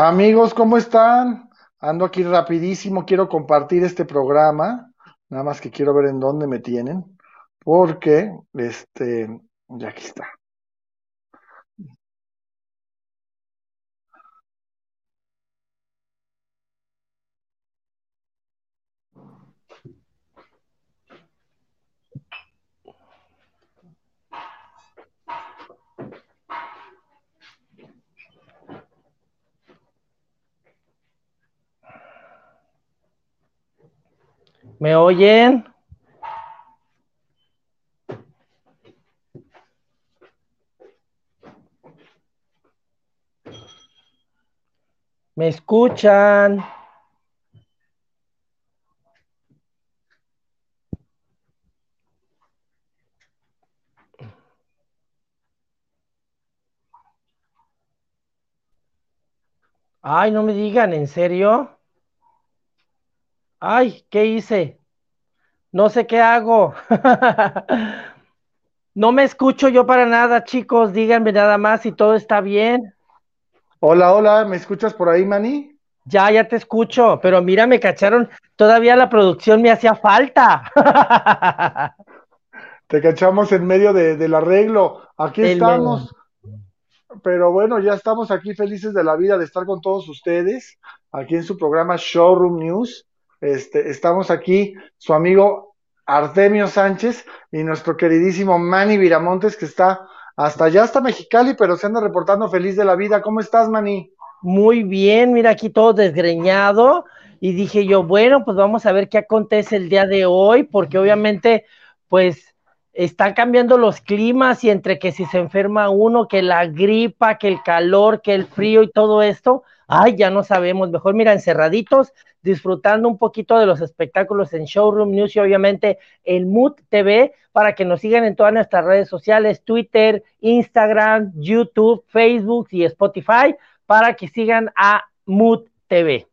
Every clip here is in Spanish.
Amigos, ¿cómo están? Ando aquí rapidísimo, quiero compartir este programa, nada más que quiero ver en dónde me tienen, porque, este, ya aquí está. ¿Me oyen? ¿Me escuchan? Ay, no me digan, ¿en serio? Ay, ¿qué hice? No sé qué hago. no me escucho yo para nada, chicos. Díganme nada más si todo está bien. Hola, hola, ¿me escuchas por ahí, Manny? Ya, ya te escucho, pero mira, me cacharon. Todavía la producción me hacía falta. Te cachamos en medio del arreglo. Aquí El estamos. Pero bueno, ya estamos aquí felices de la vida de estar con todos ustedes, aquí en su programa Showroom News. Este, estamos aquí, su amigo Artemio Sánchez y nuestro queridísimo Manny Viramontes, que está hasta allá, hasta Mexicali, pero se anda reportando feliz de la vida. ¿Cómo estás, Manny? Muy bien, mira aquí todo desgreñado. Y dije yo, bueno, pues vamos a ver qué acontece el día de hoy, porque obviamente, pues están cambiando los climas y entre que si se enferma uno, que la gripa, que el calor, que el frío y todo esto, ay, ya no sabemos. Mejor, mira, encerraditos, disfrutando un poquito de los espectáculos en Showroom News y obviamente el Mood TV para que nos sigan en todas nuestras redes sociales, Twitter, Instagram, YouTube, Facebook y Spotify, para que sigan a Mood TV.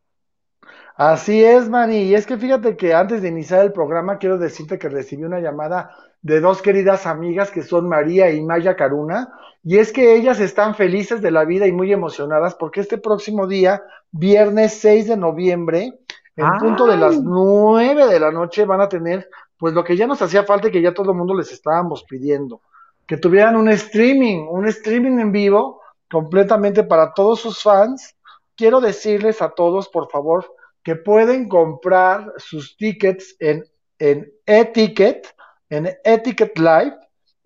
Así es, Manny. Y es que fíjate que antes de iniciar el programa, quiero decirte que recibí una llamada de dos queridas amigas que son María y Maya Caruna. Y es que ellas están felices de la vida y muy emocionadas porque este próximo día, viernes 6 de noviembre, en ¡Ay! punto de las 9 de la noche, van a tener pues lo que ya nos hacía falta y que ya todo el mundo les estábamos pidiendo. Que tuvieran un streaming, un streaming en vivo completamente para todos sus fans. Quiero decirles a todos, por favor, que pueden comprar sus tickets en, en e-ticket, en e-ticket live,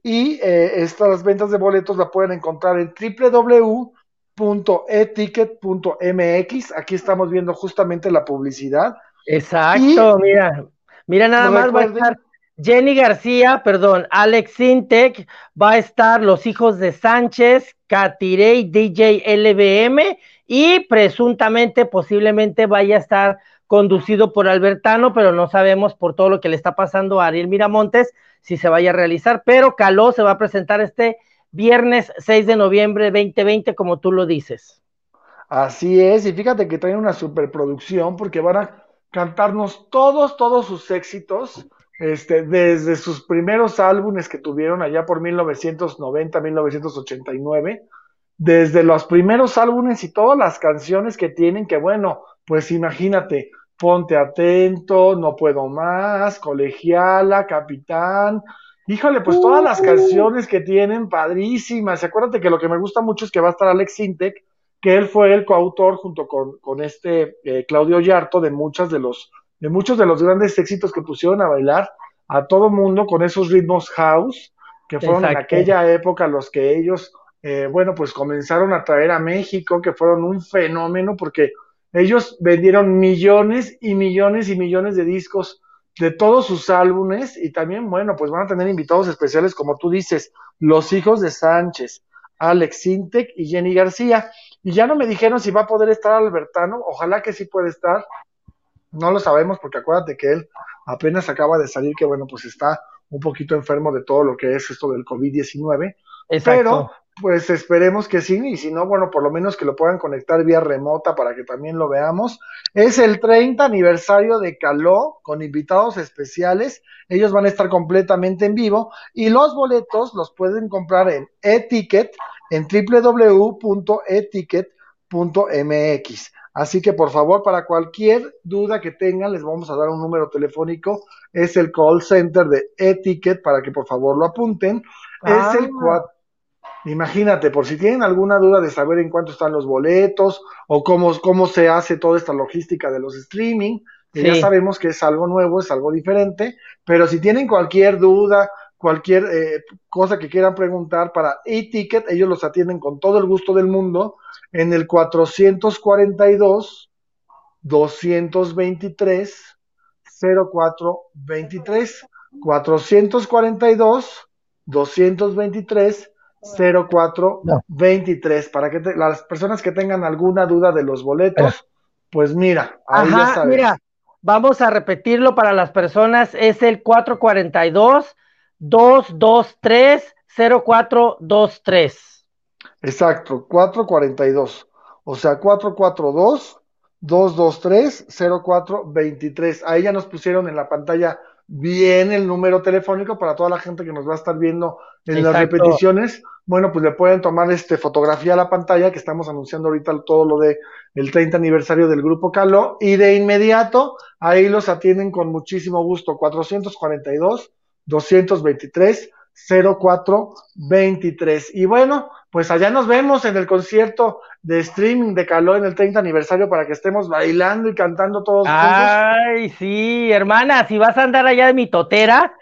y eh, estas ventas de boletos la pueden encontrar en www.eticket.mx. Aquí estamos viendo justamente la publicidad. Exacto, mira, mira nada más va a estar Jenny García, perdón, Alex Sintec, va a estar Los Hijos de Sánchez, Catirey, DJ LBM y presuntamente, posiblemente vaya a estar conducido por Albertano, pero no sabemos por todo lo que le está pasando a Ariel Miramontes si se vaya a realizar, pero Caló se va a presentar este viernes 6 de noviembre 2020, como tú lo dices. Así es, y fíjate que traen una superproducción porque van a cantarnos todos, todos sus éxitos, este, desde sus primeros álbumes que tuvieron allá por 1990, 1989, desde los primeros álbumes y todas las canciones que tienen, que bueno, pues imagínate, Ponte Atento, No Puedo Más, Colegiala, Capitán, híjole, pues todas las canciones que tienen, padrísimas, y acuérdate que lo que me gusta mucho es que va a estar Alex Sintek, que él fue el coautor junto con, con este eh, Claudio Yarto de muchas de los de muchos de los grandes éxitos que pusieron a bailar a todo mundo con esos ritmos house que fueron en aquella época los que ellos eh, bueno pues comenzaron a traer a México que fueron un fenómeno porque ellos vendieron millones y millones y millones de discos de todos sus álbumes y también bueno pues van a tener invitados especiales como tú dices los hijos de Sánchez Alex Sintek y Jenny García y ya no me dijeron si va a poder estar Albertano, ojalá que sí puede estar, no lo sabemos porque acuérdate que él apenas acaba de salir, que bueno, pues está un poquito enfermo de todo lo que es esto del COVID-19, Exacto. pero pues esperemos que sí, y si no, bueno, por lo menos que lo puedan conectar vía remota para que también lo veamos. Es el 30 aniversario de Caló con invitados especiales, ellos van a estar completamente en vivo y los boletos los pueden comprar en e-ticket en Así que por favor, para cualquier duda que tengan, les vamos a dar un número telefónico. Es el call center de Etiquet para que por favor lo apunten. Es el 4. Imagínate, por si tienen alguna duda de saber en cuánto están los boletos o cómo, cómo se hace toda esta logística de los streaming, ya sabemos que es algo nuevo, es algo diferente, pero si tienen cualquier duda, cualquier eh, cosa que quieran preguntar para e-ticket, ellos los atienden con todo el gusto del mundo en el 442 223 0423 442 223 0423 para que las personas que tengan alguna duda de los boletos, pues mira, ahí ya Mira, vamos a repetirlo para las personas, es el 442 223 0423. Exacto, 442. O sea, 442 223 0423. Ahí ya nos pusieron en la pantalla bien el número telefónico para toda la gente que nos va a estar viendo en las repeticiones. Bueno, pues le pueden tomar este fotografía a la pantalla que estamos anunciando ahorita todo lo de el 30 aniversario del grupo Caló y de inmediato ahí los atienden con muchísimo gusto 442 223 0423. Y bueno, pues allá nos vemos en el concierto de streaming de Caló en el 30 aniversario para que estemos bailando y cantando todos Ay, sí, hermana, si vas a andar allá de mi totera,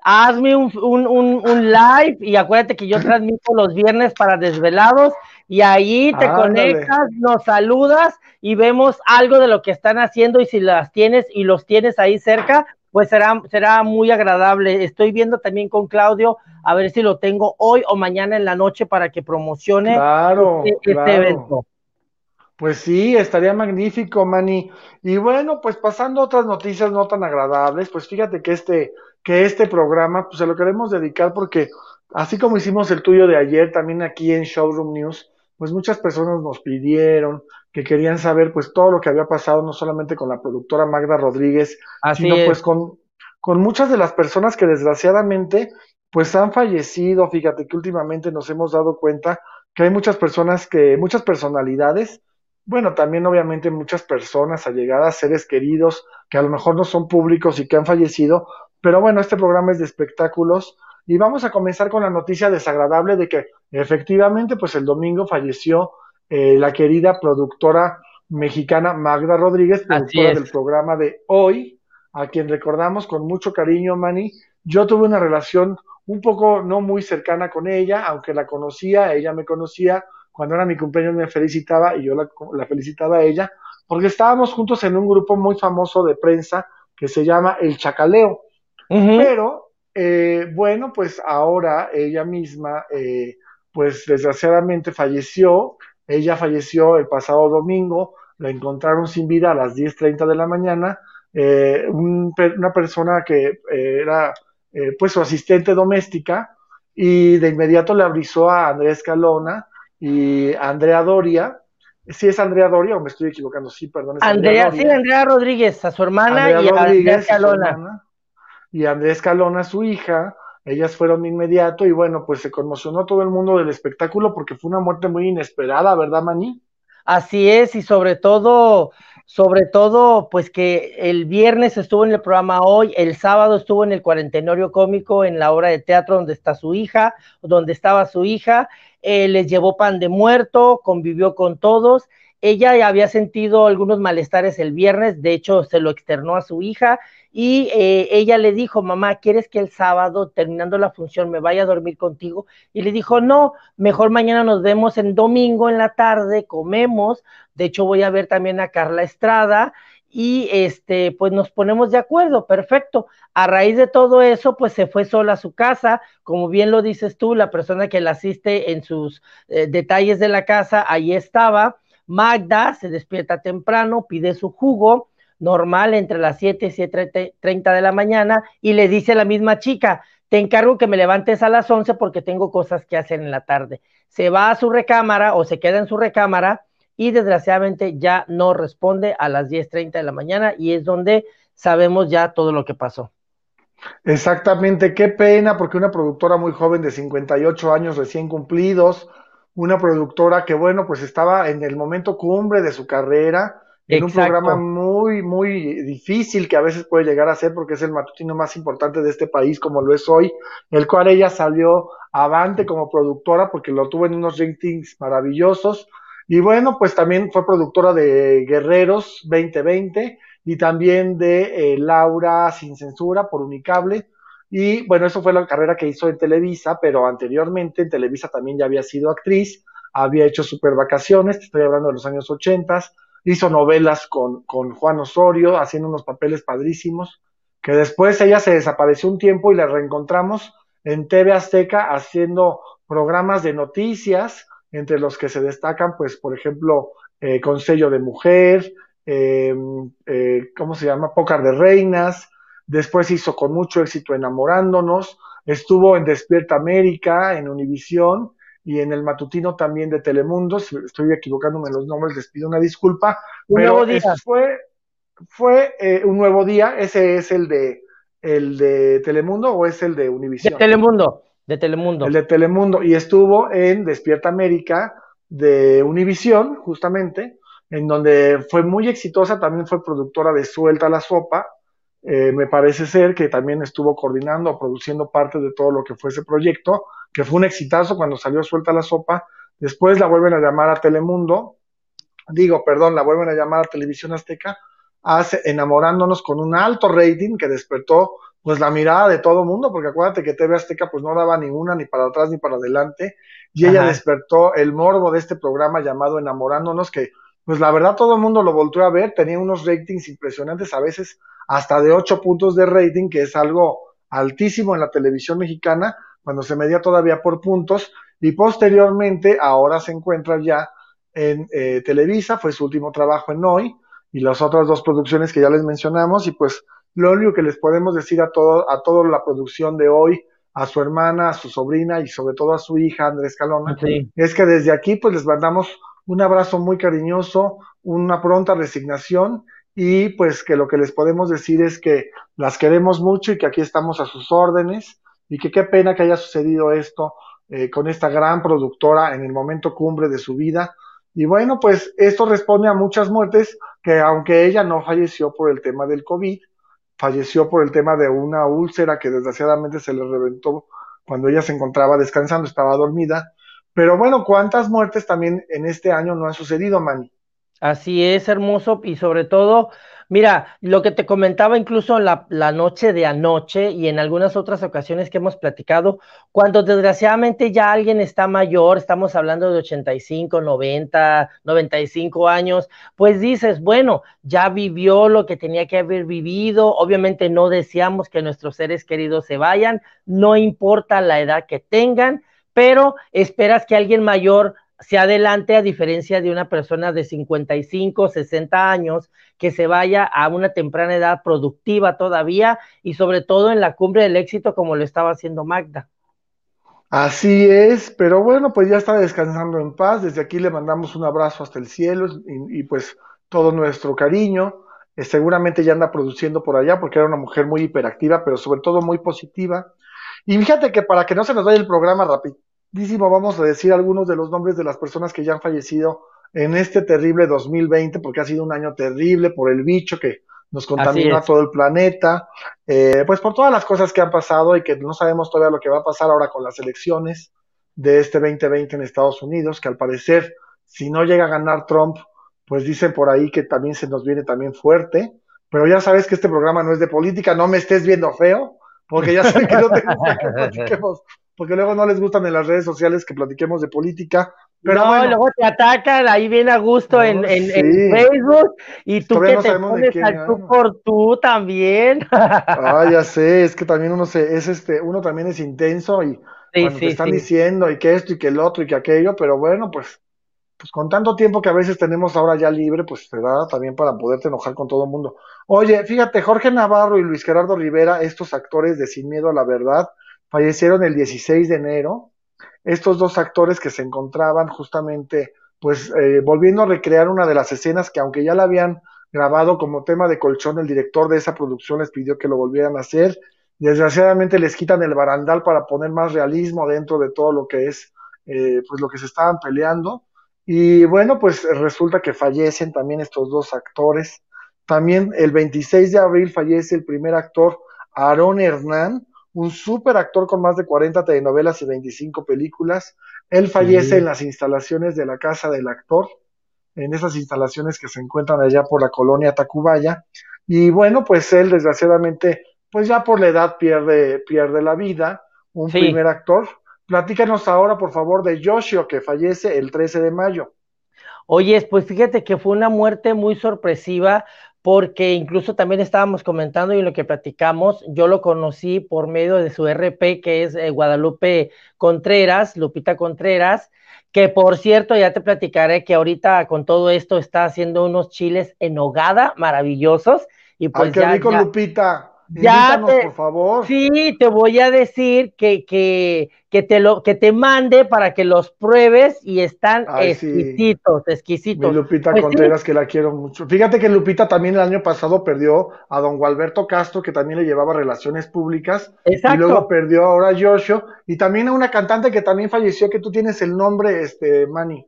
hazme un, un, un, live y acuérdate que yo transmito los viernes para desvelados y ahí te conectas, nos saludas y vemos algo de lo que están haciendo y si las tienes y los tienes ahí cerca, pues será, será muy agradable. Estoy viendo también con Claudio a ver si lo tengo hoy o mañana en la noche para que promocione este, este evento. Pues sí, estaría magnífico, Manny. Y bueno, pues pasando a otras noticias no tan agradables, pues fíjate que este, que este programa, pues se lo queremos dedicar porque así como hicimos el tuyo de ayer, también aquí en Showroom News, pues muchas personas nos pidieron que querían saber pues todo lo que había pasado, no solamente con la productora Magda Rodríguez, sino pues con, con muchas de las personas que desgraciadamente pues han fallecido. Fíjate que últimamente nos hemos dado cuenta que hay muchas personas que, muchas personalidades, bueno, también obviamente muchas personas allegadas, seres queridos, que a lo mejor no son públicos y que han fallecido, pero bueno, este programa es de espectáculos y vamos a comenzar con la noticia desagradable de que efectivamente pues el domingo falleció eh, la querida productora mexicana Magda Rodríguez, productora del programa de hoy, a quien recordamos con mucho cariño, Manny. Yo tuve una relación un poco no muy cercana con ella, aunque la conocía, ella me conocía, cuando era mi cumpleaños me felicitaba y yo la, felicitaba a ella, porque estábamos juntos en un grupo muy famoso de prensa que se llama El Chacaleo. Pero, eh, bueno, pues ahora ella misma, eh, pues desgraciadamente falleció ella falleció el pasado domingo, la encontraron sin vida a las 10.30 de la mañana. Eh, una persona que eh, era eh, pues su asistente doméstica y de inmediato le avisó a Andrea Escalona y a Andrea Doria. ¿Sí es Andrea Doria o me estoy equivocando? Sí, perdón. Andrea, sí, Andrea Rodríguez, a su hermana y a Andrea Escalona. y Andrea Escalona, su hija, ellas fueron de inmediato y bueno, pues se conmocionó todo el mundo del espectáculo porque fue una muerte muy inesperada, ¿verdad, Mani? Así es, y sobre todo, sobre todo, pues que el viernes estuvo en el programa hoy, el sábado estuvo en el cuarentenorio cómico en la obra de teatro donde está su hija, donde estaba su hija, eh, les llevó pan de muerto, convivió con todos ella había sentido algunos malestares el viernes, de hecho se lo externó a su hija y eh, ella le dijo, mamá, ¿quieres que el sábado, terminando la función, me vaya a dormir contigo? Y le dijo, no, mejor mañana nos vemos en domingo en la tarde, comemos, de hecho voy a ver también a Carla Estrada y este, pues nos ponemos de acuerdo, perfecto. A raíz de todo eso, pues se fue sola a su casa, como bien lo dices tú, la persona que la asiste en sus eh, detalles de la casa, ahí estaba Magda se despierta temprano, pide su jugo normal entre las 7 y 7.30 de la mañana y le dice la misma chica, te encargo que me levantes a las 11 porque tengo cosas que hacer en la tarde. Se va a su recámara o se queda en su recámara y desgraciadamente ya no responde a las 10.30 de la mañana y es donde sabemos ya todo lo que pasó. Exactamente, qué pena porque una productora muy joven de 58 años recién cumplidos, una productora que, bueno, pues estaba en el momento cumbre de su carrera, en un programa muy, muy difícil que a veces puede llegar a ser porque es el matutino más importante de este país, como lo es hoy, el cual ella salió avante como productora porque lo tuvo en unos ratings maravillosos. Y bueno, pues también fue productora de Guerreros 2020 y también de eh, Laura Sin Censura por Unicable. Y bueno, eso fue la carrera que hizo en Televisa, pero anteriormente en Televisa también ya había sido actriz, había hecho super vacaciones, estoy hablando de los años 80, hizo novelas con, con Juan Osorio, haciendo unos papeles padrísimos, que después ella se desapareció un tiempo y la reencontramos en TV Azteca haciendo programas de noticias, entre los que se destacan, pues, por ejemplo, eh, Consejo de Mujer, eh, eh, ¿cómo se llama? Pócar de Reinas, después hizo con mucho éxito Enamorándonos, estuvo en Despierta América, en Univisión, y en el matutino también de Telemundo, si estoy equivocándome en los nombres, les pido una disculpa, pero fue, fue eh, un nuevo día, ese es el de el de Telemundo o es el de Univision. De Telemundo, de Telemundo. El de Telemundo, y estuvo en Despierta América de Univisión, justamente, en donde fue muy exitosa, también fue productora de Suelta la Sopa, eh, me parece ser que también estuvo coordinando o produciendo parte de todo lo que fue ese proyecto, que fue un exitazo cuando salió Suelta la Sopa. Después la vuelven a llamar a Telemundo, digo, perdón, la vuelven a llamar a Televisión Azteca, hace, enamorándonos con un alto rating que despertó pues la mirada de todo el mundo, porque acuérdate que TV Azteca pues no daba ni una ni para atrás ni para adelante, y ella despertó el morbo de este programa llamado Enamorándonos, que pues la verdad todo el mundo lo volvió a ver, tenía unos ratings impresionantes, a veces hasta de 8 puntos de rating, que es algo altísimo en la televisión mexicana, cuando se medía todavía por puntos, y posteriormente ahora se encuentra ya en eh, Televisa, fue su último trabajo en Hoy, y las otras dos producciones que ya les mencionamos, y pues lo único que les podemos decir a todo, a toda la producción de Hoy, a su hermana, a su sobrina y sobre todo a su hija Andrés Calona, es que desde aquí pues les mandamos un abrazo muy cariñoso, una pronta resignación y pues que lo que les podemos decir es que las queremos mucho y que aquí estamos a sus órdenes y que qué pena que haya sucedido esto eh, con esta gran productora en el momento cumbre de su vida. Y bueno, pues esto responde a muchas muertes que aunque ella no falleció por el tema del COVID, falleció por el tema de una úlcera que desgraciadamente se le reventó cuando ella se encontraba descansando, estaba dormida pero bueno, ¿cuántas muertes también en este año no han sucedido, Manny? Así es, hermoso, y sobre todo, mira, lo que te comentaba incluso la, noche de anoche y en algunas otras ocasiones que hemos platicado, cuando desgraciadamente ya alguien está mayor, estamos hablando de 85, 90, 95 años, pues dices, bueno, ya vivió lo que tenía que haber vivido, obviamente no deseamos que nuestros seres queridos se vayan, no importa la edad que tengan, pero esperas que alguien mayor se adelante a diferencia de una persona de 55, 60 años que se vaya a una temprana edad productiva todavía y sobre todo en la cumbre del éxito como lo estaba haciendo Magda. Así es, pero bueno, pues ya está descansando en paz. Desde aquí le mandamos un abrazo hasta el cielo y, pues todo nuestro cariño. Eh, seguramente ya anda produciendo por allá porque era una mujer muy hiperactiva, pero sobre todo muy positiva. Y fíjate que para que no se nos vaya el programa vamos a decir algunos de los nombres de las personas que ya han fallecido en este terrible 2020, porque ha sido un año terrible por el bicho que nos contamina todo el planeta, eh, pues por todas las cosas que han pasado y que no sabemos todavía lo que va a pasar ahora con las elecciones de este 2020 en Estados Unidos, que al parecer, si no llega a ganar Trump, pues dicen por ahí que también se nos viene también fuerte, pero ya sabes que este programa no es de política, no me estés viendo feo, porque ya sé que no te gusta que platiquemos porque luego no les gustan en las redes sociales que platiquemos de política. Pero no, luego te atacan, ahí viene a gusto en, Facebook, y tú que te pones al tú por tú también. Ah, ya sé, es que también uno se, es este, uno también es intenso y cuando te están diciendo y que esto y que el otro y que aquello, pero bueno, pues, pues con tanto tiempo que a veces tenemos ahora ya libre, pues te da también para poderte enojar con todo el mundo. Oye, fíjate, Jorge Navarro y Luis Gerardo Rivera, estos actores de Sin Miedo a la Verdad, fallecieron el 16 de enero. Estos dos actores que se encontraban justamente, pues, eh, volviendo a recrear una de las escenas que aunque ya la habían grabado como tema de colchón, el director de esa producción les pidió que lo volvieran a hacer. Desgraciadamente les quitan el barandal para poner más realismo dentro de todo lo que es eh, pues lo que se estaban peleando. Y bueno, pues resulta que fallecen también estos dos actores. También el 26 de abril fallece el primer actor, Aarón Hernán, un super actor con más de 40 telenovelas y 25 películas. Él fallece en las instalaciones de la casa del actor, en esas instalaciones que se encuentran allá por la colonia Tacubaya. Y bueno, pues él desgraciadamente, pues ya por la edad pierde, pierde la vida, un primer actor. Platícanos ahora, por favor, de Yoshio, que fallece el 13 de mayo. Oye, pues fíjate que fue una muerte muy sorpresiva porque incluso también estábamos comentando y en lo que platicamos, yo lo conocí por medio de su RP, que es eh, Guadalupe Contreras, Lupita Contreras, que por cierto, ya te platicaré que ahorita con todo esto está haciendo unos chiles en hogada maravillosos. Y pues Ay, qué rico, Lupita. Ya por favor. Sí, te voy a decir que, que, que, te lo, que te mande para que los pruebes y están exquisitos, exquisitos. Mi Lupita pues Contreras, que la quiero mucho. Fíjate que Lupita también el año pasado perdió a don Gualberto Castro, que también le llevaba relaciones públicas. Exacto. Y luego perdió ahora a Joshua. Y también a una cantante que también falleció, que tú tienes el nombre, este, Manny.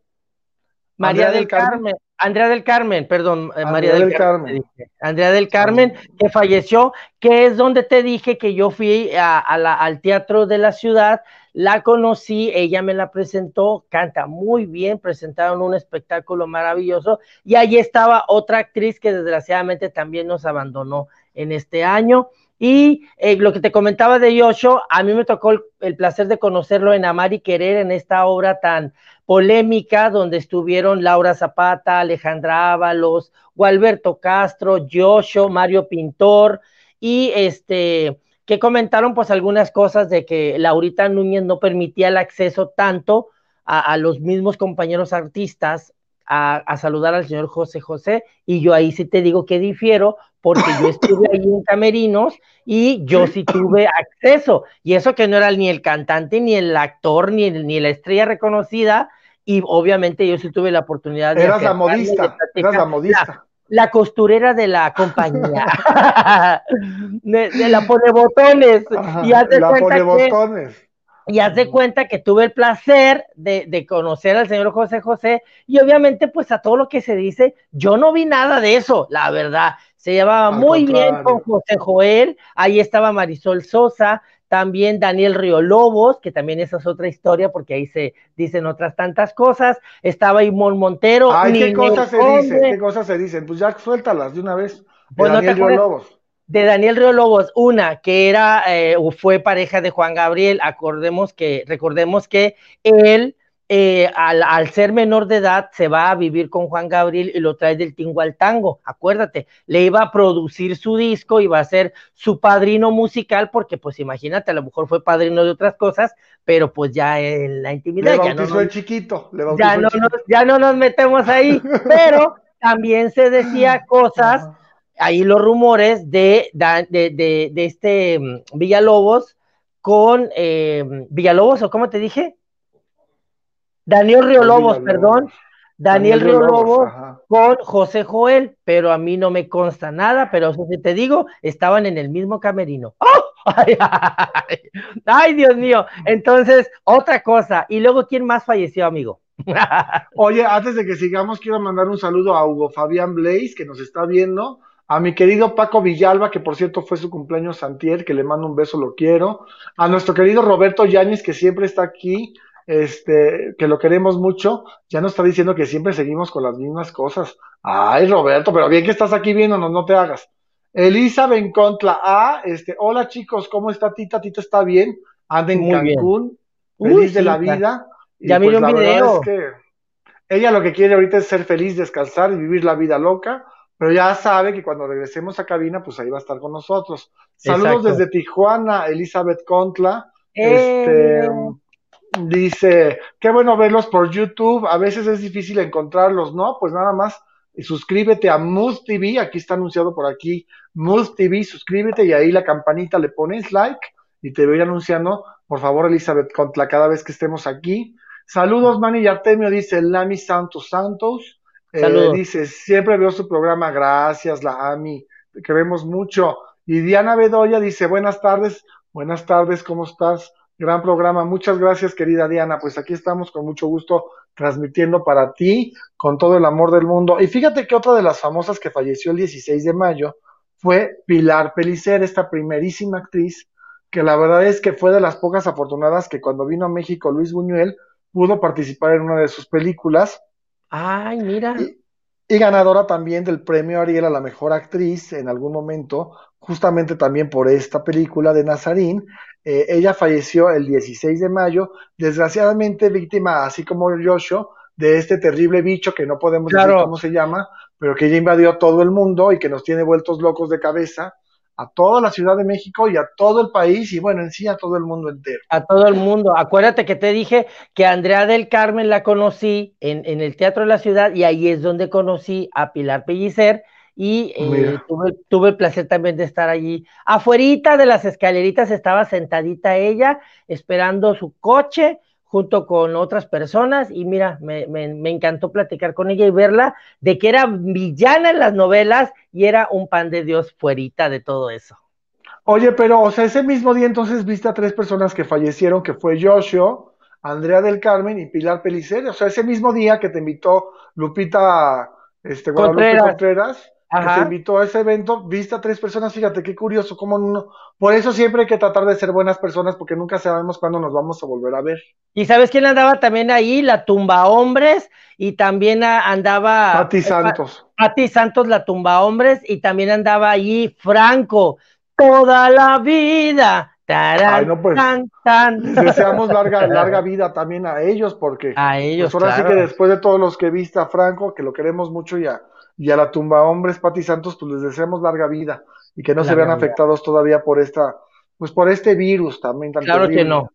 María del Carmen. Andrea del Carmen, perdón, eh, María del, Carmen. Andrea del Carmen, que falleció, que es donde te dije que yo fui a, al teatro de la ciudad, la conocí, ella me la presentó, canta muy bien, presentaron un espectáculo maravilloso y allí estaba otra actriz que desgraciadamente también nos abandonó en este año. Y eh, lo que te comentaba de Yosho, a mí me tocó el, placer de conocerlo en Amar y Querer, en esta obra tan polémica, donde estuvieron Laura Zapata, Alejandra Ábalos, Gualberto Castro, Yosho, Mario Pintor, y este, que comentaron pues algunas cosas de que Laurita Núñez no permitía el acceso tanto a los mismos compañeros artistas a, saludar al señor José José, y yo ahí sí te digo que difiero, porque yo estuve ahí en Camerinos y yo sí. tuve acceso, y eso que no era ni el cantante, ni el actor, ni, ni la estrella reconocida, y obviamente yo sí tuve la oportunidad de... Eras la modista, eras la modista. La, costurera de la compañía, de, la pone botones, y hace la pone botones y haz de cuenta que tuve el placer de, conocer al señor José José y obviamente pues a todo lo que se dice, yo no vi nada de eso, la verdad. Se llevaba muy bien con José Joel, ahí estaba Marisol Sosa, también Daniel Río Lobos, que también esa es otra historia porque ahí se dicen otras tantas cosas, estaba Imón Montero. Ay, ¿qué cosas se dicen? ¿Qué cosas se dicen? Pues ya suéltalas de una vez. Pues Daniel Río Lobos de Daniel Río Lobos, una que era eh, fue pareja de Juan Gabriel, acordemos que, recordemos que él eh, al, ser menor de edad se va a vivir con Juan Gabriel y lo trae del tingo al tango, acuérdate, le iba a producir su disco, iba a ser su padrino musical, porque pues imagínate, a lo mejor fue padrino de otras cosas, pero pues ya en la intimidad. ya no el chiquito, ya, no Nos, ya no nos metemos ahí, pero también se decía cosas ahí los rumores de, de, de, este mm, Villalobos con eh, Villalobos, o cómo te dije? Daniel Río Lobos, perdón. Daniel, Río Lobos, con José Joel, pero a mí no me consta nada, pero eso te digo, estaban en el mismo camerino. ¡Oh! Ay, ay, Dios mío. Entonces, otra cosa. Y luego, ¿quién más falleció, amigo? Oye, antes de que sigamos, quiero mandar un saludo a Hugo Fabián Blaze, que nos está viendo a mi querido Paco Villalba, que por cierto fue su cumpleaños Santier, que le mando un beso, lo quiero, a nuestro querido Roberto Yáñez, que siempre está aquí, este, que lo queremos mucho, ya nos está diciendo que siempre seguimos con las mismas cosas. Ay, Roberto, pero bien que estás aquí viéndonos, no te hagas. Elisa Bencontla, ah, este, hola chicos, ¿cómo está Tita? Tita está bien, anda en Cancún, feliz de la vida. Ya pues, un video. que ella lo que quiere ahorita es ser feliz, descansar y vivir la vida loca pero ya sabe que cuando regresemos a cabina, pues ahí va a estar con nosotros. Saludos desde Tijuana, Elizabeth Contla. Este, eh. Dice, qué bueno verlos por YouTube, a veces es difícil encontrarlos, ¿no? Pues nada más suscríbete a Moose TV, aquí está anunciado por aquí, Moose TV, suscríbete y ahí la campanita le pones like y te voy anunciando, por favor, Elizabeth Contla, cada vez que estemos aquí. Saludos, Manny y Artemio, dice Lami Santos Santos. Eh, dice, siempre veo su programa, gracias, la AMI, te queremos mucho. Y Diana Bedoya dice, buenas tardes, buenas tardes, ¿cómo estás? Gran programa. Muchas gracias, querida Diana. Pues aquí estamos con mucho gusto transmitiendo para ti con todo el amor del mundo. Y fíjate que otra de las famosas que falleció el 16 de mayo fue Pilar Pelicer, esta primerísima actriz, que la verdad es que fue de las pocas afortunadas que cuando vino a México Luis Buñuel pudo participar en una de sus películas. Ay, mira. Y, ganadora también del premio Ariel a la mejor actriz en algún momento, justamente también por esta película de Nazarín. Eh, ella falleció el 16 de mayo, desgraciadamente víctima, así como Joshua, de este terrible bicho que no podemos decir cómo se llama, pero que ya invadió todo el mundo y que nos tiene vueltos locos de cabeza a toda la Ciudad de México y a todo el país y bueno, en sí a todo el mundo entero. A todo el mundo. Acuérdate que te dije que Andrea del Carmen la conocí en, en el Teatro de la Ciudad y ahí es donde conocí a Pilar Pellicer y eh, tuve, el placer también de estar allí. Afuerita de las escaleritas estaba sentadita ella esperando su coche junto con otras personas y mira, me, me, encantó platicar con ella y verla de que era villana en las novelas y era un pan de Dios fuerita de todo eso. Oye, pero, o sea, ese mismo día entonces viste a tres personas que fallecieron, que fue Joshua, Andrea del Carmen y Pilar Pelicer, o sea, ese mismo día que te invitó Lupita, este, Guadalupe Contreras se invitó a ese evento, viste a tres personas, fíjate qué curioso, cómo no, por eso siempre hay que tratar de ser buenas personas porque nunca sabemos cuándo nos vamos a volver a ver. ¿Y sabes quién andaba también ahí? La tumba hombres y también andaba Pati Santos. Pati Santos, la tumba hombres y también andaba ahí Franco, toda la vida. Ay, no, pues, deseamos larga, larga vida también a ellos, porque a ellos, pues ahora sí que después de todos los que viste a Franco, que lo queremos mucho y a, y a la tumba hombres Pati Santos, pues les deseamos larga vida y que no se vean afectados todavía por esta, pues por este virus también. claro que no.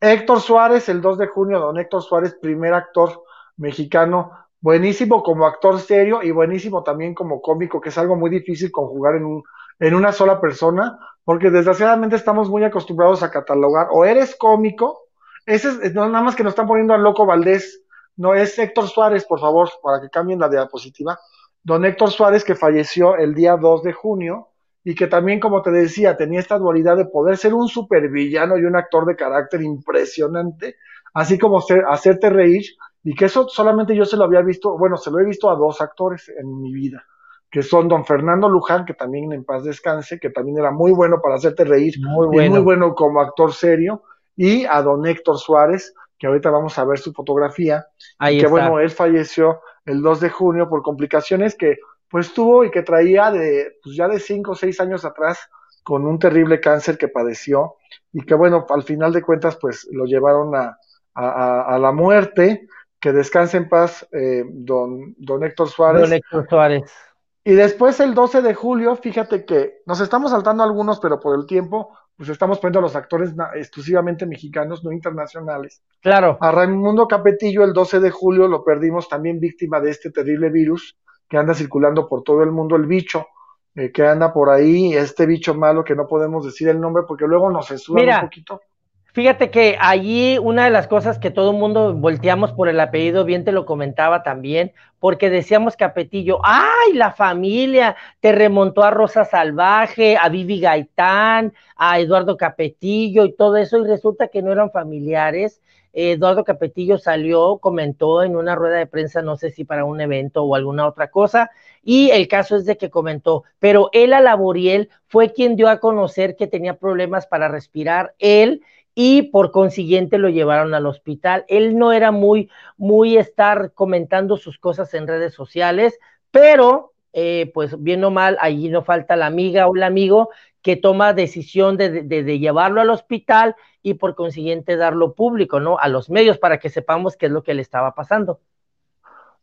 Héctor Suárez, el 2 de junio, don Héctor Suárez, primer actor mexicano, buenísimo como actor serio y buenísimo también como cómico, que es algo muy difícil conjugar en, un, en una sola persona, porque desgraciadamente estamos muy acostumbrados a catalogar, o eres cómico, ese es, no, nada más que nos están poniendo al loco Valdés, no es Héctor Suárez, por favor, para que cambien la diapositiva don Héctor Suárez, que falleció el día 2 de junio y que también, como te decía, tenía esta dualidad de poder ser un supervillano y un actor de carácter impresionante, así como ser, hacerte reír, y que eso solamente yo se lo había visto, bueno, se lo he visto a dos actores en mi vida, que son don Fernando Luján, que también en paz descanse, que también era muy bueno para hacerte reír, muy bueno, y muy bueno. como actor serio, y a don Héctor Suárez, que ahorita vamos a ver su fotografía, y que bueno, él falleció el 2 de junio por complicaciones que pues tuvo y que traía de pues ya de 5 o 6 años atrás con un terrible cáncer que padeció y que bueno, al final de cuentas pues lo llevaron a, a, la muerte, que descanse en paz eh, don, don Héctor Suárez. Don Héctor Suárez. Y después el 12 de julio, fíjate que nos estamos saltando algunos, pero por el tiempo, pues estamos poniendo a los actores exclusivamente mexicanos, no internacionales. Claro. A Raimundo Capetillo el 12 de julio lo perdimos también víctima de este terrible virus que anda circulando por todo el mundo, el bicho, eh, que anda por ahí, este bicho malo que no podemos decir el nombre porque luego nos censuran un poquito. Fíjate que allí una de las cosas que todo el mundo volteamos por el apellido, bien te lo comentaba también, porque decíamos Capetillo, ¡ay, la familia! Te remontó a Rosa Salvaje, a Vivi Gaitán, a Eduardo Capetillo y todo eso, y resulta que no eran familiares. Eduardo Capetillo salió, comentó en una rueda de prensa, no sé si para un evento o alguna otra cosa, y el caso es de que comentó, pero él a Laboriel fue quien dio a conocer que tenía problemas para respirar, él y por consiguiente lo llevaron al hospital. Él no era muy, muy estar comentando sus cosas en redes sociales, pero eh, pues bien o mal, allí no falta la amiga o el amigo que toma decisión de, de, llevarlo al hospital y por consiguiente darlo público, ¿no? A los medios para que sepamos qué es lo que le estaba pasando.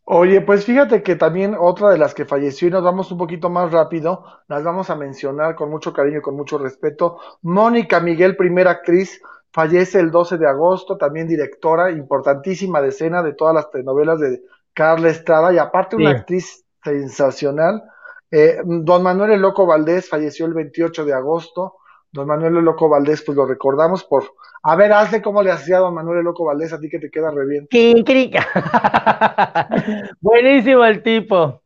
Oye, pues fíjate que también otra de las que falleció y nos vamos un poquito más rápido, las vamos a mencionar con mucho cariño y con mucho respeto. Mónica Miguel, primera actriz, fallece el 12 de agosto, también directora importantísima de escena de todas las telenovelas de Carla Estrada y aparte una actriz sensacional. Eh, don Manuel El Loco Valdés falleció el 28 de agosto. Don Manuel El Loco Valdés, pues lo recordamos por. A ver, hazle cómo le hacía a don Manuel El Loco Valdés, a ti que te queda re bien. Buenísimo el tipo.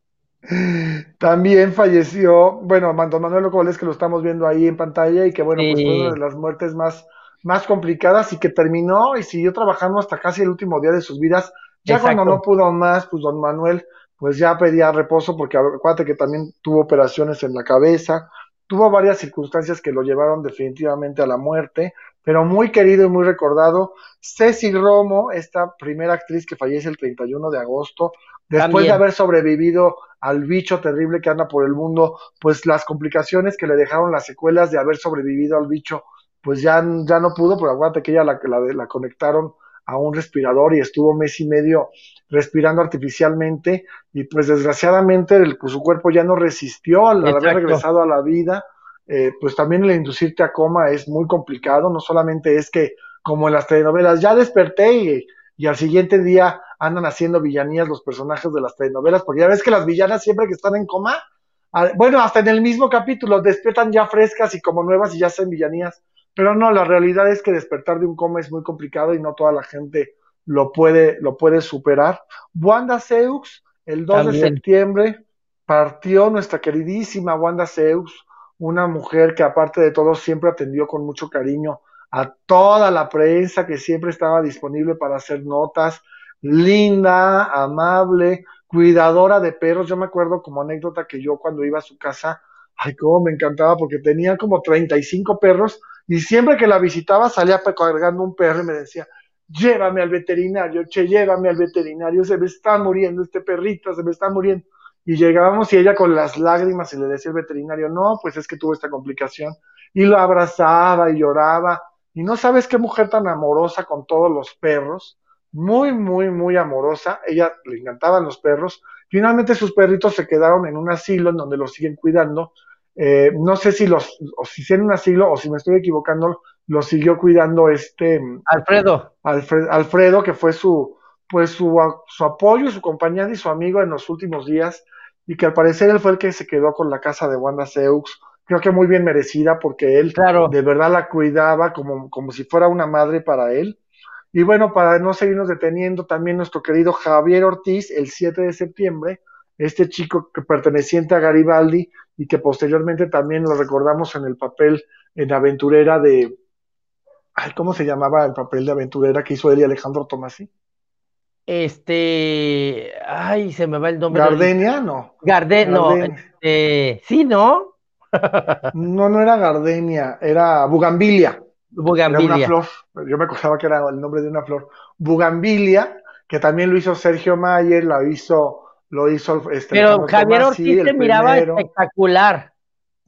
También falleció, bueno, don Manuel Loco Valdés, que lo estamos viendo ahí en pantalla y que, bueno, pues fue una de las muertes más más complicadas y que terminó y siguió trabajando hasta casi el último día de sus vidas. Ya cuando no pudo más, pues don Manuel pues ya pedía reposo porque acuérdate que también tuvo operaciones en la cabeza, tuvo varias circunstancias que lo llevaron definitivamente a la muerte, pero muy querido y muy recordado. Ceci Romo, esta primera actriz que fallece el 31 de agosto, después de haber sobrevivido al bicho terrible que anda por el mundo, pues las complicaciones que le dejaron las secuelas de haber sobrevivido al bicho, pues ya, ya no pudo, pero aguante que ella la, la, la conectaron a un respirador y estuvo mes y medio respirando artificialmente y pues desgraciadamente el, pues, su cuerpo ya no resistió al, haber regresado a la vida. Eh, pues también el inducirte a coma es muy complicado, no solamente es que como en las telenovelas ya desperté y, y al siguiente día andan haciendo villanías los personajes de las telenovelas, porque ya ves que las villanas siempre que están en coma, bueno, hasta en el mismo capítulo despiertan ya frescas y como nuevas y ya hacen villanías. Pero no, la realidad es que despertar de un coma es muy complicado y no toda la gente lo puede, lo puede superar. Wanda Seux, el 2 de septiembre, partió nuestra queridísima Wanda Seux, una mujer que aparte de todo siempre atendió con mucho cariño a toda la prensa que siempre estaba disponible para hacer notas, linda, amable, cuidadora de perros. Yo me acuerdo como anécdota que yo cuando iba a su casa, ay, cómo me encantaba porque tenía como 35 perros y siempre que la visitaba salía cargando un perro y me decía, llévame al veterinario, che, llévame al veterinario, se me está muriendo este perrito, se me está muriendo. Y llegábamos y ella con las lágrimas y le decía al veterinario, no, pues es que tuvo esta complicación. Y lo abrazaba y lloraba. Y no sabes qué mujer tan amorosa con todos los perros. Muy, muy, muy amorosa. Ella le encantaban los perros. Finalmente sus perritos se quedaron en un asilo en donde los siguen cuidando. Eh, no sé si los, o si en un asilo o si me estoy equivocando, lo siguió cuidando este Alfredo. Alfredo, que fue su, pues su, su apoyo, su compañero y su amigo en los últimos días, y que al parecer él fue el que se quedó con la casa de Wanda Seux, creo que muy bien merecida, porque él de verdad la cuidaba como, como si fuera una madre para él. Y bueno, para no seguirnos deteniendo, también nuestro querido Javier Ortiz, el 7 de septiembre, este chico que perteneciente a Garibaldi y que posteriormente también lo recordamos en el papel en Aventurera de, ay, ¿cómo se llamaba el papel de Aventurera que hizo él y Alejandro Tomasi? Este, ay, se me va el nombre. Gardenia, no. Gardenia, no, este, sí, ¿no? no, no era Gardenia, era Bugambilia. Bugambilia. Era una flor, yo me acordaba que era el nombre de una flor. Bugambilia, que también lo hizo Sergio Mayer, lo hizo, lo hizo este, Pero Javier Ortiz se miraba espectacular.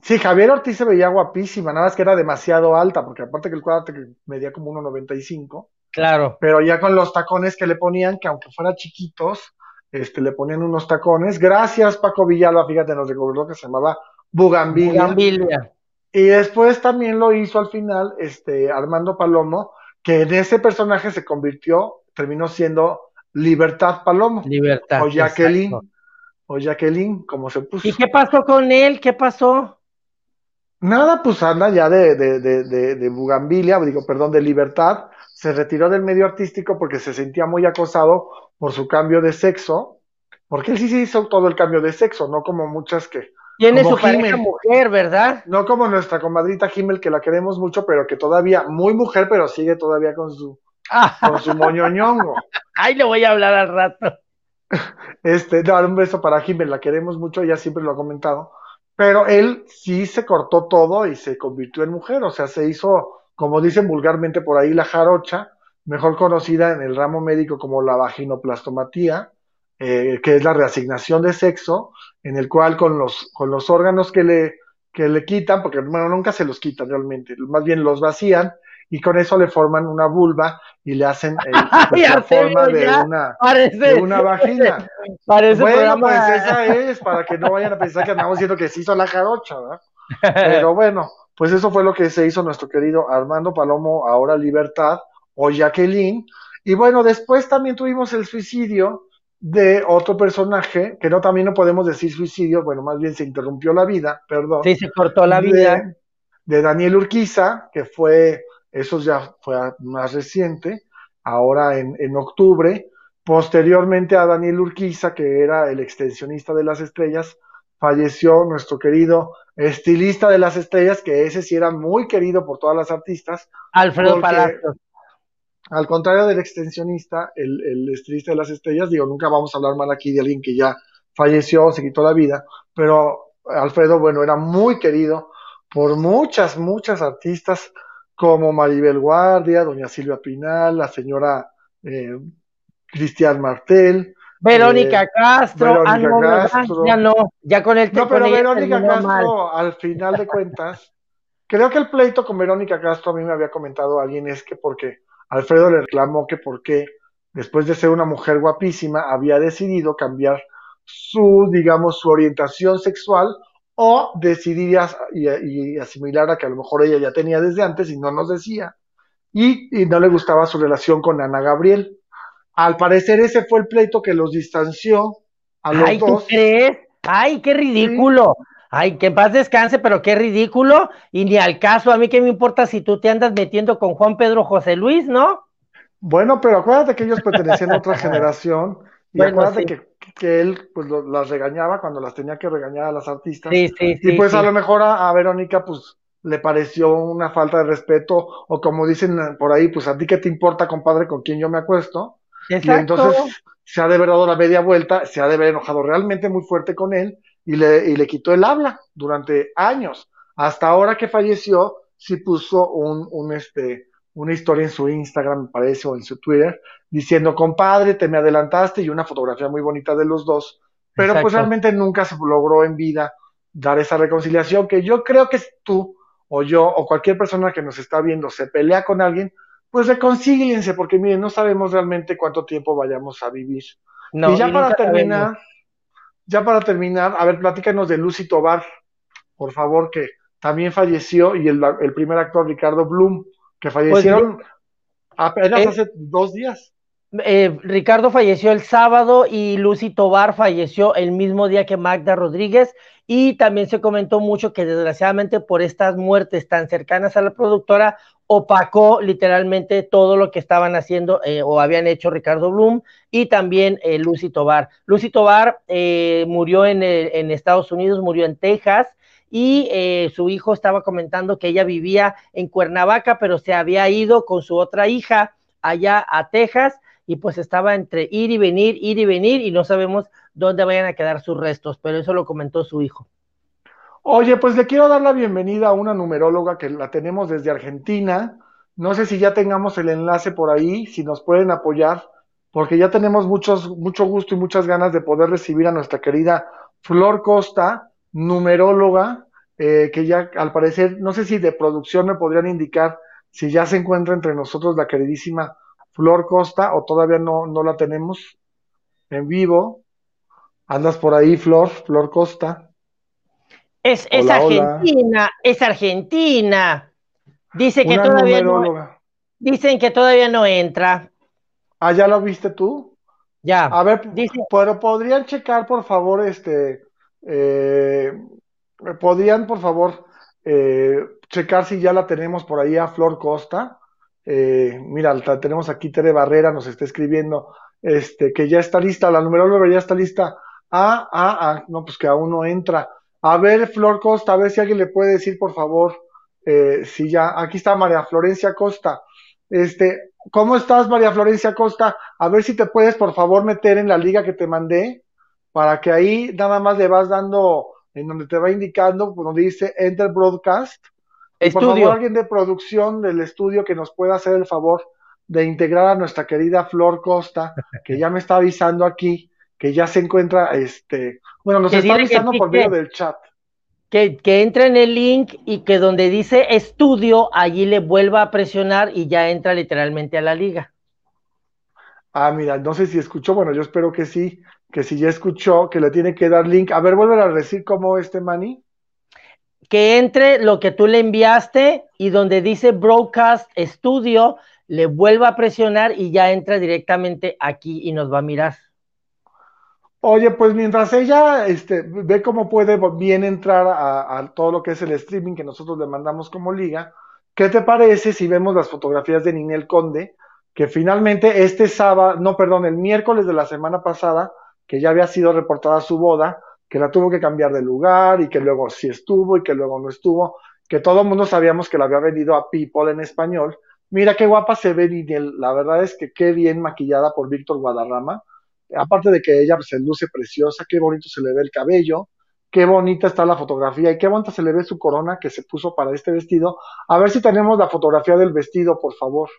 Sí, Javier Ortiz se veía guapísima, nada más que era demasiado alta, porque aparte que el cuadro medía como 1.95. Claro. Pero ya con los tacones que le ponían, que aunque fuera chiquitos, este, le ponían unos tacones. Gracias, Paco Villalba, fíjate, nos recordó que se llamaba Bugambilia. Bugambilia. Y después también lo hizo al final este, Armando Palomo, que en ese personaje se convirtió, terminó siendo Libertad Palomo. Libertad. O Jacqueline. O Jacqueline, como se puso. ¿Y qué pasó con él? ¿Qué pasó? Nada, pues anda ya de, de, de, de, Bugambilia, digo, perdón, de Libertad. Se retiró del medio artístico porque se sentía muy acosado por su cambio de sexo. Porque él sí se hizo todo el cambio de sexo, no como muchas que. Tiene su pareja mujer, ¿verdad? No como nuestra comadrita Jimmel, que la queremos mucho, pero que todavía, muy mujer, pero sigue todavía con su, con su moñoñongo. Ay, le voy a hablar al rato. Este, dar un beso para Jimmel, la queremos mucho, ella siempre lo ha comentado pero él sí se cortó todo y se convirtió en mujer, o sea, se hizo, como dicen vulgarmente por ahí, la jarocha, mejor conocida en el ramo médico como la vaginoplastomatía, eh, que es la reasignación de sexo, en el cual con los, con los órganos que le, que le quitan, porque bueno, nunca se los quitan realmente, más bien los vacían, y con eso le forman una vulva y le hacen eh, la forma de una, de una vagina. Parece bueno, pues esa es, para que no vayan a pensar que andamos diciendo que se hizo la jarocha, ¿verdad? Pero bueno, pues eso fue lo que se hizo nuestro querido Armando Palomo, ahora Libertad, o Jacqueline. Y bueno, después también tuvimos el suicidio de otro personaje, que no también no podemos decir suicidio, bueno, más bien se interrumpió la vida, perdón. Sí, se cortó la vida. de Daniel Urquiza, que fue eso ya fue más reciente, ahora en, en octubre. Posteriormente a Daniel Urquiza, que era el extensionista de las estrellas, falleció nuestro querido estilista de las estrellas, que ese sí era muy querido por todas las artistas. Alfredo Palacios. Al contrario del extensionista, el, el estilista de las estrellas, digo, nunca vamos a hablar mal aquí de alguien que ya falleció, se quitó la vida, pero Alfredo, bueno, era muy querido por muchas, muchas artistas como Maribel Guardia, doña Silvia Pinal, la señora eh, Cristian Martel. Verónica eh, Castro, ah, ya no, ya con el No, pero Verónica Castro, al final de cuentas, creo que el pleito con Verónica Castro, a mí me había comentado alguien, es que porque Alfredo le reclamó que porque después de ser una mujer guapísima, había decidido cambiar su, digamos, su orientación sexual o decidir y, asimilar a que a lo mejor ella ya tenía desde antes y no nos decía. Y, no le gustaba su relación con Ana Gabriel. Al parecer ese fue el pleito que los distanció a los Ay, dos. ¿tú crees? Ay, qué ridículo. Ay, que en paz descanse, pero qué ridículo. Y ni al caso, a mí qué me importa si tú te andas metiendo con Juan Pedro José Luis, ¿no? Bueno, pero acuérdate que ellos pertenecían a otra generación. Y acuérdate que que él pues las regañaba cuando las tenía que regañar a las artistas. Sí, sí, y pues a lo mejor a, Verónica pues le pareció una falta de respeto o como dicen por ahí, pues a ti qué te importa, compadre, con quién yo me acuesto. Exacto. Y entonces se ha de haber dado la media vuelta, se ha de haber enojado realmente muy fuerte con él y le, y le quitó el habla durante años. Hasta ahora que falleció, sí puso un, un este, una historia en su Instagram, me parece, o en su Twitter, diciendo, compadre, te me adelantaste y una fotografía muy bonita de los dos, pero pues realmente nunca se logró en vida dar esa reconciliación que yo creo que tú o yo o cualquier persona que nos está viendo se pelea con alguien, pues reconcíliense, porque miren, no sabemos realmente cuánto tiempo vayamos a vivir. y ya para terminar, ya para terminar, a ver, platícanos de Lucy Tobar, por favor, que también falleció, y el, el primer actor Ricardo Bloom, que pues fallecieron apenas eh, hace dos días. Eh, Ricardo falleció el sábado y Lucy Tobar falleció el mismo día que Magda Rodríguez y también se comentó mucho que desgraciadamente por estas muertes tan cercanas a la productora opacó literalmente todo lo que estaban haciendo eh, o habían hecho Ricardo Bloom y también Lucy Tobar. Lucy Tobar murió en, en Estados Unidos, murió en Texas y eh, su hijo estaba comentando que ella vivía en Cuernavaca, pero se había ido con su otra hija allá a Texas y pues estaba entre ir y venir, ir y venir y no sabemos dónde vayan a quedar sus restos, pero eso lo comentó su hijo. Oye, pues le quiero dar la bienvenida a una numeróloga que la tenemos desde Argentina. No sé si ya tengamos el enlace por ahí, si nos pueden apoyar, porque ya tenemos muchos, mucho gusto y muchas ganas de poder recibir a nuestra querida Flor Costa, numeróloga, eh, que ya al parecer, no sé si de producción me podrían indicar si ya se encuentra entre nosotros la queridísima Flor Costa o todavía no, no la tenemos en vivo. Andas por ahí, Flor, Flor Costa. Es, es Argentina, es Argentina. Dice que todavía no, dicen que todavía no entra. Ah, ¿ya lo viste tú? Ya. A ver, pero podrían checar, por favor, este, eh, ¿Podrían, por favor, eh, checar si ya la tenemos por ahí a Flor Costa? Eh, mira, tenemos aquí, Tere Barrera nos está escribiendo este, que ya está lista, la numeróloga ya está lista. Ah, ah, ah, no, pues que aún no entra. A ver, Flor Costa, a ver si alguien le puede decir, por favor, eh, si ya, aquí está María Florencia Costa. Este, ¿cómo estás, María Florencia Costa? A ver si te puedes, por favor, meter en la liga que te mandé, para que ahí nada más le vas dando en donde te va indicando, donde dice Enter Broadcast. Y por favor, alguien de producción del estudio que nos pueda hacer el favor de integrar a nuestra querida Flor Costa, que ya me está avisando aquí, que ya se encuentra, este, bueno, nos está avisando por medio del chat. Que, que entre en el link y que donde dice estudio, allí le vuelva a presionar y ya entra literalmente a la liga. Ah, mira, no sé si escuchó, bueno, yo espero que sí, que si ya escuchó, que le tiene que dar link. A ver, vuelve a decir cómo este Manny. Que entre lo que tú le enviaste y donde dice Broadcast Studio, le vuelva a presionar y ya entra directamente aquí y nos va a mirar. Oye, pues mientras ella este, ve cómo puede bien entrar a, a, todo lo que es el streaming que nosotros le mandamos como liga, ¿qué te parece si vemos las fotografías de Ninel Conde? Que finalmente este sábado, no, perdón, el miércoles de la semana pasada, que ya había sido reportada su boda, que la tuvo que cambiar de lugar y que luego sí estuvo y que luego no estuvo, que todo el mundo sabíamos que la había vendido a People en español. Mira qué guapa se ve Ninel, la verdad es que qué bien maquillada por Víctor Guadarrama, aparte de que ella se luce preciosa, qué bonito se le ve el cabello, qué bonita está la fotografía y qué bonita se le ve su corona que se puso para este vestido. A ver si tenemos la fotografía del vestido, por favor.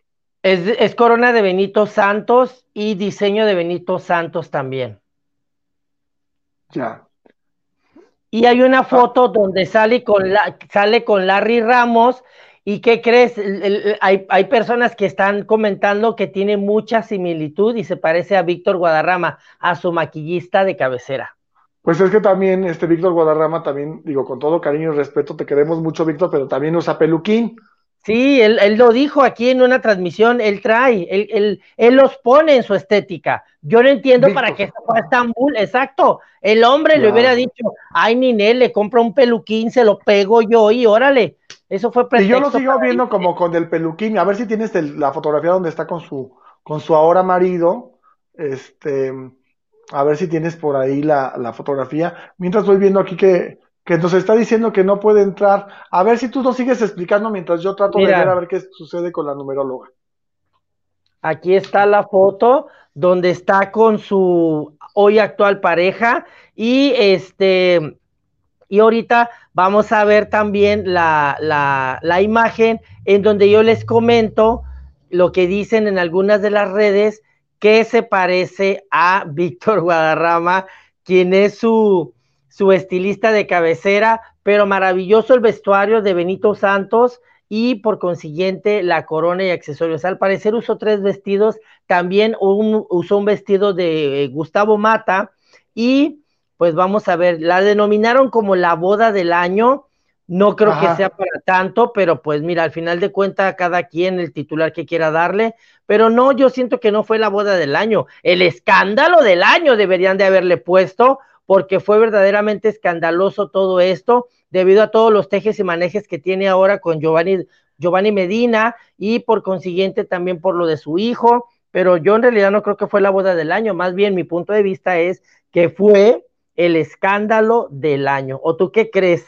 Es, es corona de Benito Santos y diseño de Benito Santos también. Ya. Y hay una foto donde sale con, la, sale con Larry Ramos. ¿Y qué crees? hay, hay, personas que están comentando que tiene mucha similitud y se parece a Víctor Guadarrama, a su maquillista de cabecera. Pues es que también, este Víctor Guadarrama, también, digo, con todo cariño y respeto, te queremos mucho, Víctor, pero también usa peluquín. Sí, él, él, lo dijo aquí en una transmisión, él trae, él, él, él los pone en su estética. Yo no entiendo para qué se fue a Estambul, exacto. El hombre le hubiera dicho, ay, Ninel, le compro un peluquín, se lo pego yo y órale. Eso fue. Y yo lo sigo viendo como con el peluquín. A ver si tienes el, la fotografía donde está con su, con su ahora marido. Este, a ver si tienes por ahí la, la fotografía. Mientras estoy viendo aquí que que nos está diciendo que no puede entrar. A ver si tú lo sigues explicando mientras yo trato de ver a ver qué sucede con la numeróloga. Aquí está la foto donde está con su hoy actual pareja y este y ahorita vamos a ver también la, la, la imagen en donde yo les comento lo que dicen en algunas de las redes que se parece a Víctor Guadarrama, quien es su, su estilista de cabecera, pero maravilloso el vestuario de Benito Santos y por consiguiente la corona y accesorios. Al parecer usó tres vestidos, también usó un vestido de eh, Gustavo Mata y pues vamos a ver, la denominaron como la boda del año. No creo que sea para tanto, pero pues mira, al final de cuentas, cada quien el titular que quiera darle, pero no, yo siento que no fue la boda del año, el escándalo del año deberían de haberle puesto, porque fue verdaderamente escandaloso todo esto, debido a todos los tejes y manejes que tiene ahora con Giovanni, Giovanni Medina y por consiguiente también por lo de su hijo, pero yo en realidad no creo que fue la boda del año, más bien mi punto de vista es que fue el escándalo del año. ¿O tú qué crees?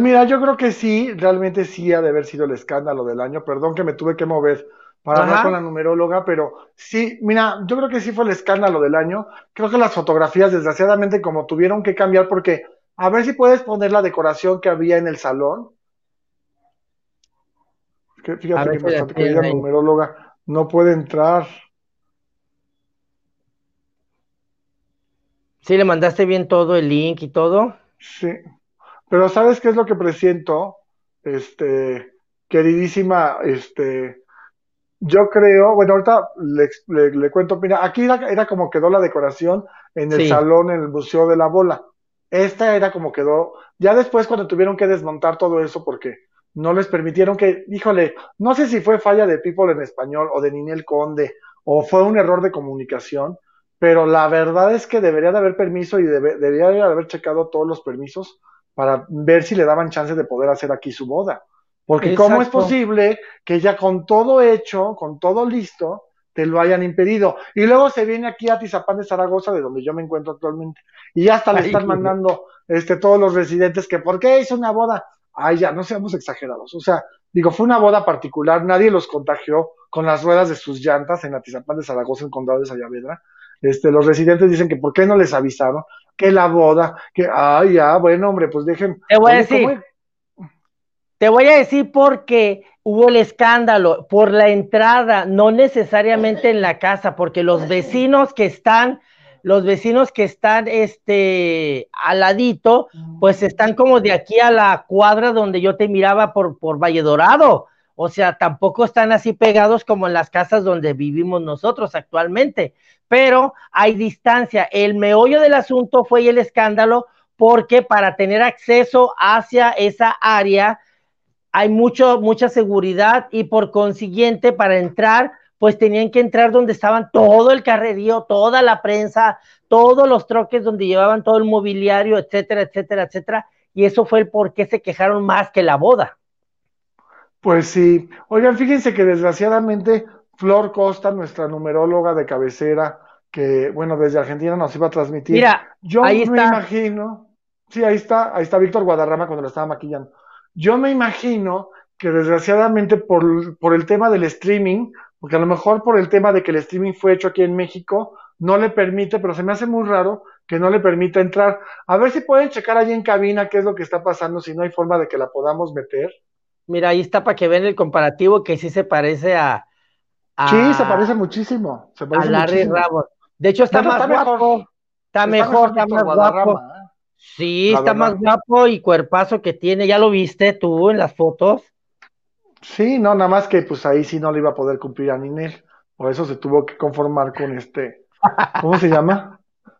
Mira, yo creo que sí, realmente sí ha de haber sido el escándalo del año. Perdón que me tuve que mover para hablar con la numeróloga, pero sí, mira, yo creo que sí fue el escándalo del año. Creo que las fotografías, desgraciadamente, como tuvieron que cambiar, porque a ver si puedes poner la decoración que había en el salón. Fíjate que nuestra querida numeróloga no puede entrar. Sí, le mandaste bien todo el link y todo. Sí, pero ¿sabes qué es lo que presiento? Este, queridísima, este, yo creo, bueno, ahorita le, cuento, mira, aquí era, como quedó la decoración en el salón, en el Museo de la Bola. Esta era como quedó, ya después cuando tuvieron que desmontar todo eso porque no les permitieron que, híjole, no sé si fue falla de People en español o de Ninel Conde o fue un error de comunicación, pero la verdad es que debería de haber permiso y debería de haber checado todos los permisos para ver si le daban chance de poder hacer aquí su boda. Porque ¿cómo es posible que ya con todo hecho, con todo listo, te lo hayan impedido? Y luego se viene aquí a Tizapán de Zaragoza, de donde yo me encuentro actualmente, y ya hasta le están mandando este, todos los residentes que ¿por qué hizo una boda? Ay, ya, no seamos exagerados. O sea, digo, fue una boda particular, nadie los contagió con las ruedas de sus llantas en Atizapán de Zaragoza, en Condado de Sayavedra. Este, los residentes dicen que ¿por qué no les avisaron? Que la boda, que, ay, ya, bueno, hombre, pues dejen. Te voy a decir, te voy a decir por qué hubo el escándalo, por la entrada, no necesariamente en la casa, porque los vecinos que están, los vecinos que están este al ladito, pues están como de aquí a la cuadra donde yo te miraba por, por Valle Dorado. O sea, tampoco están así pegados como en las casas donde vivimos nosotros actualmente, pero hay distancia. El meollo del asunto fue el escándalo porque para tener acceso hacia esa área, hay mucho, mucha seguridad y por consiguiente para entrar, pues tenían que entrar donde estaban todo el carrerío, toda la prensa, todos los troques donde llevaban todo el mobiliario, etcétera, etcétera, etcétera. Y eso fue el por qué se quejaron más que la boda. Pues sí. Oigan, fíjense que desgraciadamente Flor Costa, nuestra numeróloga de cabecera, que, bueno, desde Argentina nos iba a transmitir. Mira, yo ahí me está. imagino, sí, ahí está, ahí está Víctor Guadarrama cuando lo estaba maquillando. Yo me imagino que desgraciadamente por, por el tema del streaming, porque a lo mejor por el tema de que el streaming fue hecho aquí en México, no le permite, pero se me hace muy raro que no le permita entrar. A ver si pueden checar allí en cabina qué es lo que está pasando, si no hay forma de que la podamos meter. Mira, ahí está para que vean el comparativo que sí se parece a, a, Sí, se parece muchísimo, se a Larry muchísimo. Ramos. De hecho, está Bueno, más está mejor. guapo. Está mejor, está Víctor más guapo. ¿Eh? Sí, La está verdad. más guapo y cuerpazo que tiene. ¿Ya lo viste tú en las fotos? Sí, no, nada más que pues ahí sí no le iba a poder cumplir a Ninel. Por eso se tuvo que conformar con este, ¿cómo se llama?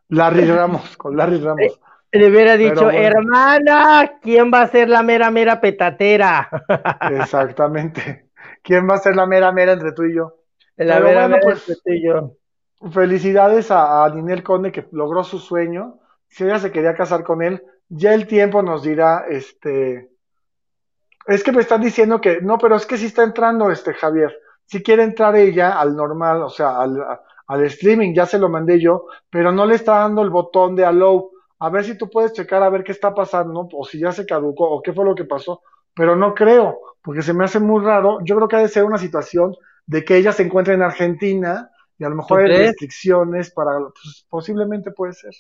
Larry Ramos, con Larry Ramos. Le hubiera dicho, bueno. hermana, ¿quién va a ser la mera, mera petatera? Exactamente. ¿Quién va a ser la mera mera entre tú y yo? La Pero mera, bueno, mera pues- entre tú y yo. Felicidades a, a Ninel Conde que logró su sueño. Si ella se quería casar con él, ya el tiempo nos dirá, este, es que me están diciendo que, no, pero es que sí está entrando este Javier. Si quiere entrar ella al normal, o sea, al, al streaming, ya se lo mandé yo, pero no le está dando el botón de allow. A ver si tú puedes checar a ver qué está pasando, o si ya se caducó, o qué fue lo que pasó. Pero no creo, porque se me hace muy raro. Yo creo que ha de ser una situación de que ella se encuentra en Argentina y a lo mejor ¿Tú hay restricciones para, pues, posiblemente puede ser,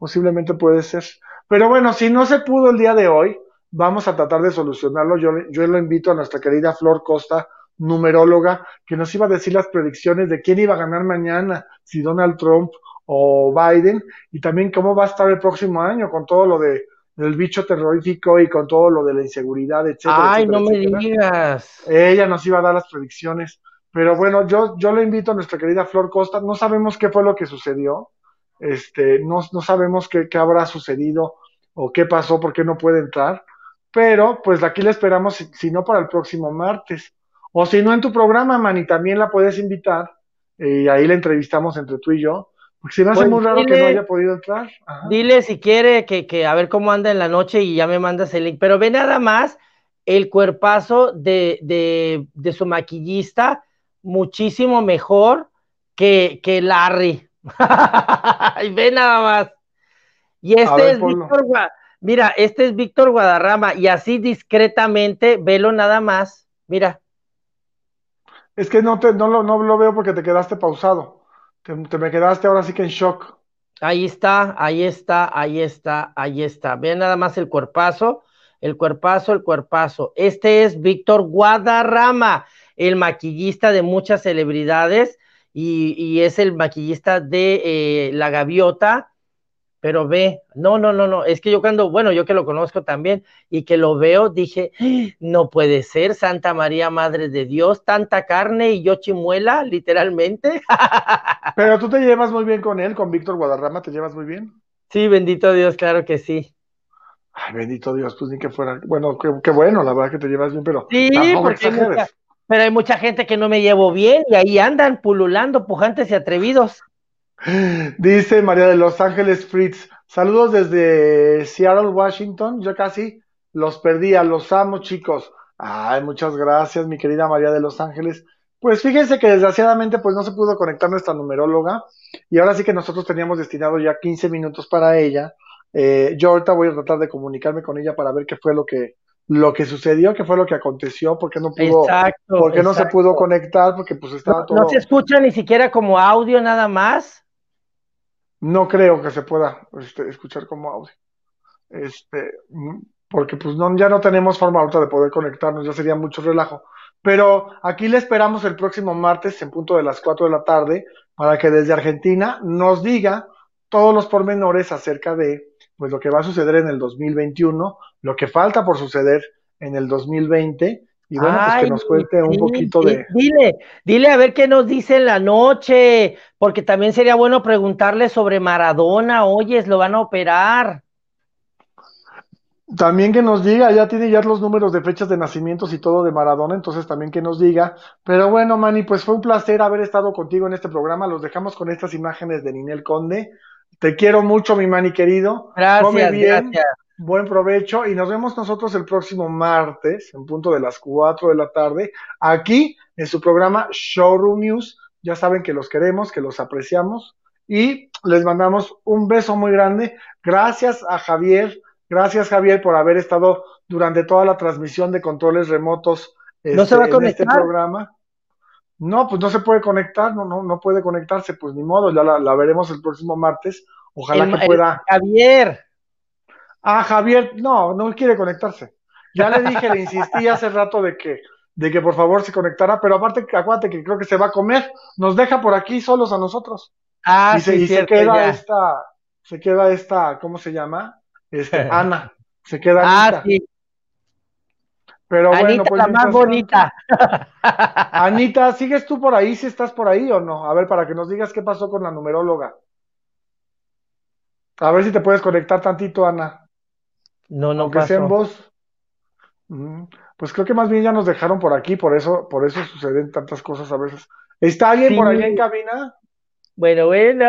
posiblemente puede ser. Pero bueno, si no se pudo el día de hoy, vamos a tratar de solucionarlo. Yo, yo lo invito a nuestra querida Flor Costa, numeróloga, que nos iba a decir las predicciones de quién iba a ganar mañana, si Donald Trump o Biden, y también cómo va a estar el próximo año con todo lo de del bicho terrorífico y con todo lo de la inseguridad, etcétera. Ay, etcétera, no me digas. Ella nos iba a dar las predicciones. Pero bueno, yo, yo le invito a nuestra querida Flor Costa. No sabemos qué fue lo que sucedió. Este, no, no sabemos qué, qué habrá sucedido o qué pasó, por qué no puede entrar. Pero pues aquí la esperamos, si, si no para el próximo martes. O si no en tu programa, Manny, también la puedes invitar. eh, Y ahí la entrevistamos entre tú y yo. Porque se me hace Pues muy raro que no haya podido entrar. Ajá. Dile si quiere que, que a ver cómo anda en la noche y ya me mandas el link. Pero ve nada más el cuerpazo de, de, de su maquillista, muchísimo mejor que, que Larry. Y ve nada más. Y este ver, es. Víctor Mira, este es Víctor Guadarrama y así discretamente, velo nada más. Mira, Es que no, te, no, lo, no lo veo porque te quedaste pausado. Te, te me quedaste ahora sí que en shock. ahí está, ahí está, ahí está, ahí está. Ve nada más el cuerpazo, el cuerpazo, el cuerpazo. Este es Víctor Guadarrama, el maquillista de muchas celebridades y, y es el maquillista de eh, La Gaviota. Pero ve, no, no, no, no, es que yo cuando, bueno, yo que lo conozco también y que lo veo, dije, "Ah, no puede ser, Santa María, Madre de Dios, tanta carne y yo chimuela, literalmente. Pero tú te llevas muy bien con él, con Víctor Guadarrama, ¿te llevas muy bien? Sí, bendito Dios, claro que sí. Ay, bendito Dios, pues ni que fuera. Bueno, qué, bueno, la verdad que te llevas bien, pero Sí, tampoco exageres. Pero hay mucha gente que no me llevo bien y ahí andan pululando, pujantes y atrevidos. Dice María de Los Ángeles Fritz, saludos desde Seattle, Washington. Yo casi los perdía, los amo, chicos. Ay, muchas gracias, mi querida María de Los Ángeles. Pues fíjense que desgraciadamente pues no se pudo conectar nuestra numeróloga y ahora sí que nosotros teníamos destinado ya 15 minutos para ella. Eh, yo ahorita voy a tratar de comunicarme con ella para ver qué fue lo que lo que sucedió, qué fue lo que aconteció, por qué no pudo, Exacto. por qué no se exacto. pudo conectar, porque pues estaba No, todo. no se escucha ni siquiera como audio nada más. No creo que se pueda este, escuchar como audio. Este, mm, porque pues no, ya no tenemos forma ahorita de poder conectarnos, ya sería mucho relajo. Pero aquí le esperamos el próximo martes en punto de las 4 de la tarde para que desde Argentina nos diga todos los pormenores acerca de pues lo que va a suceder en el 2021, lo que falta por suceder en el 2020 y bueno, pues que nos cuente un poquito sí, de Dile, dile a ver qué nos dice en la noche, porque también sería bueno preguntarle sobre Maradona. Oyes, lo van a operar. También que nos diga, ya tiene ya los números de fechas de nacimientos y todo de Maradona, entonces también que nos diga. Pero bueno, Manny, pues fue un placer haber estado contigo en este programa. Los dejamos con estas imágenes de Ninel Conde. Te quiero mucho, mi Manny querido. Come Gracias, bien, gracias. buen provecho y nos vemos nosotros el próximo martes en punto de las 4 de la tarde aquí en su programa Showroom News. Ya saben que los queremos, que los apreciamos y les mandamos un beso muy grande. Gracias a Javier, gracias Javier por haber estado durante toda la transmisión de controles remotos ¿No se va a este, en este programa. No, pues no se puede conectar, no, no, no puede conectarse, pues ni modo, ya la, la veremos el próximo martes. Ojalá El- que pueda. Javier. Ah, Javier, no, no quiere conectarse. Ya le dije, le insistí hace rato de que, de que por favor se conectara, pero aparte, acuérdate que creo que se va a comer, nos deja por aquí solos a nosotros. Ah, y se, sí, y se queda ya. esta, se queda esta, ¿cómo se llama? Este, Ana, se queda Ah, sí. Pero bueno, Anita, pues la más bonita. Anita, ¿sigues tú por ahí? ¿Si estás por ahí o no? A ver, para que nos digas qué pasó con la numeróloga. A ver si te puedes conectar tantito, Ana. No, no aunque sea en voz. Pues creo que más bien ya nos dejaron por aquí, por eso, por eso suceden tantas cosas a veces. ¿Está alguien por allá en cabina? Bueno, bueno.